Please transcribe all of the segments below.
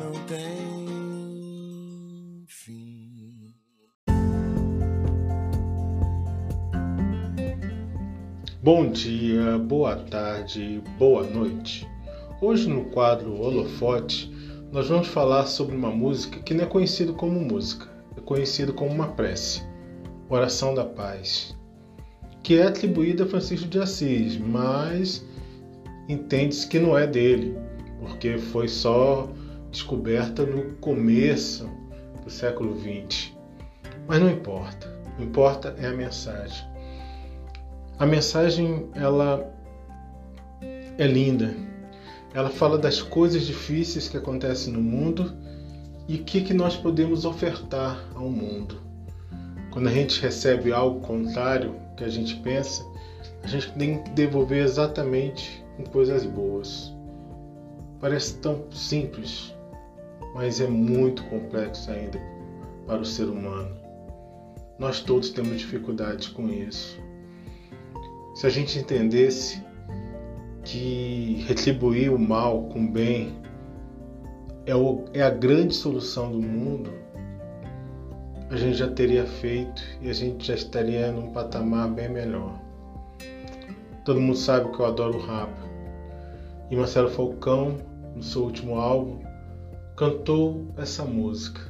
não tem fim. Bom dia, boa tarde, boa noite. Hoje no quadro Holofote, nós vamos falar sobre uma música que não é conhecida como música, é conhecida como uma prece, Oração da Paz, que é atribuída a Francisco de Assis, mas entende-se que não é dele, porque foi só descoberta no começo do século XX. Mas não importa, o que importa é a mensagem. A mensagem ela é linda. Ela fala das coisas difíceis que acontecem no mundo e o que, que nós podemos ofertar ao mundo. Quando a gente recebe algo contrário que a gente pensa, a gente tem que devolver exatamente com coisas boas. Parece tão simples, mas é muito complexo ainda para o ser humano. Nós todos temos dificuldades com isso. Se a gente entendesse que retribuir o mal com o bem é, o, é a grande solução do mundo, a gente já teria feito e a gente já estaria num patamar bem melhor. Todo mundo sabe que eu adoro o rap. E Marcelo Falcão, no seu último álbum, cantou essa música.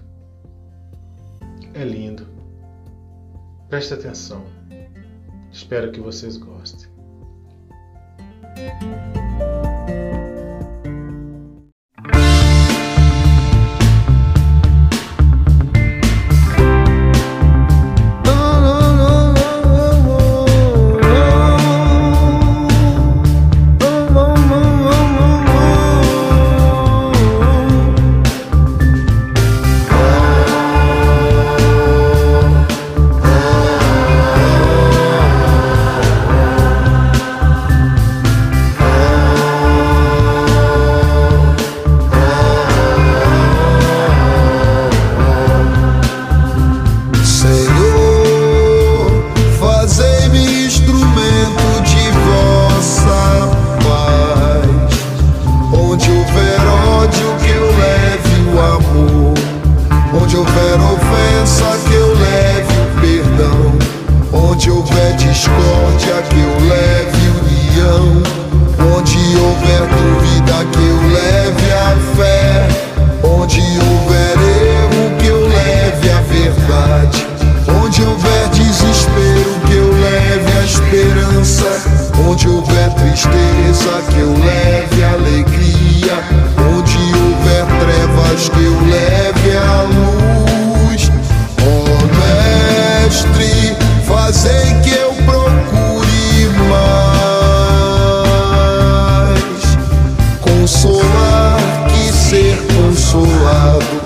É lindo. Preste atenção. Espero que vocês gostem. Tristeza, que eu leve alegria. Onde houver trevas, que eu leve a luz. Ó Mestre, fazei que eu procure mais consolar que ser consolado,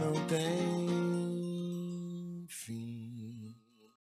Não tem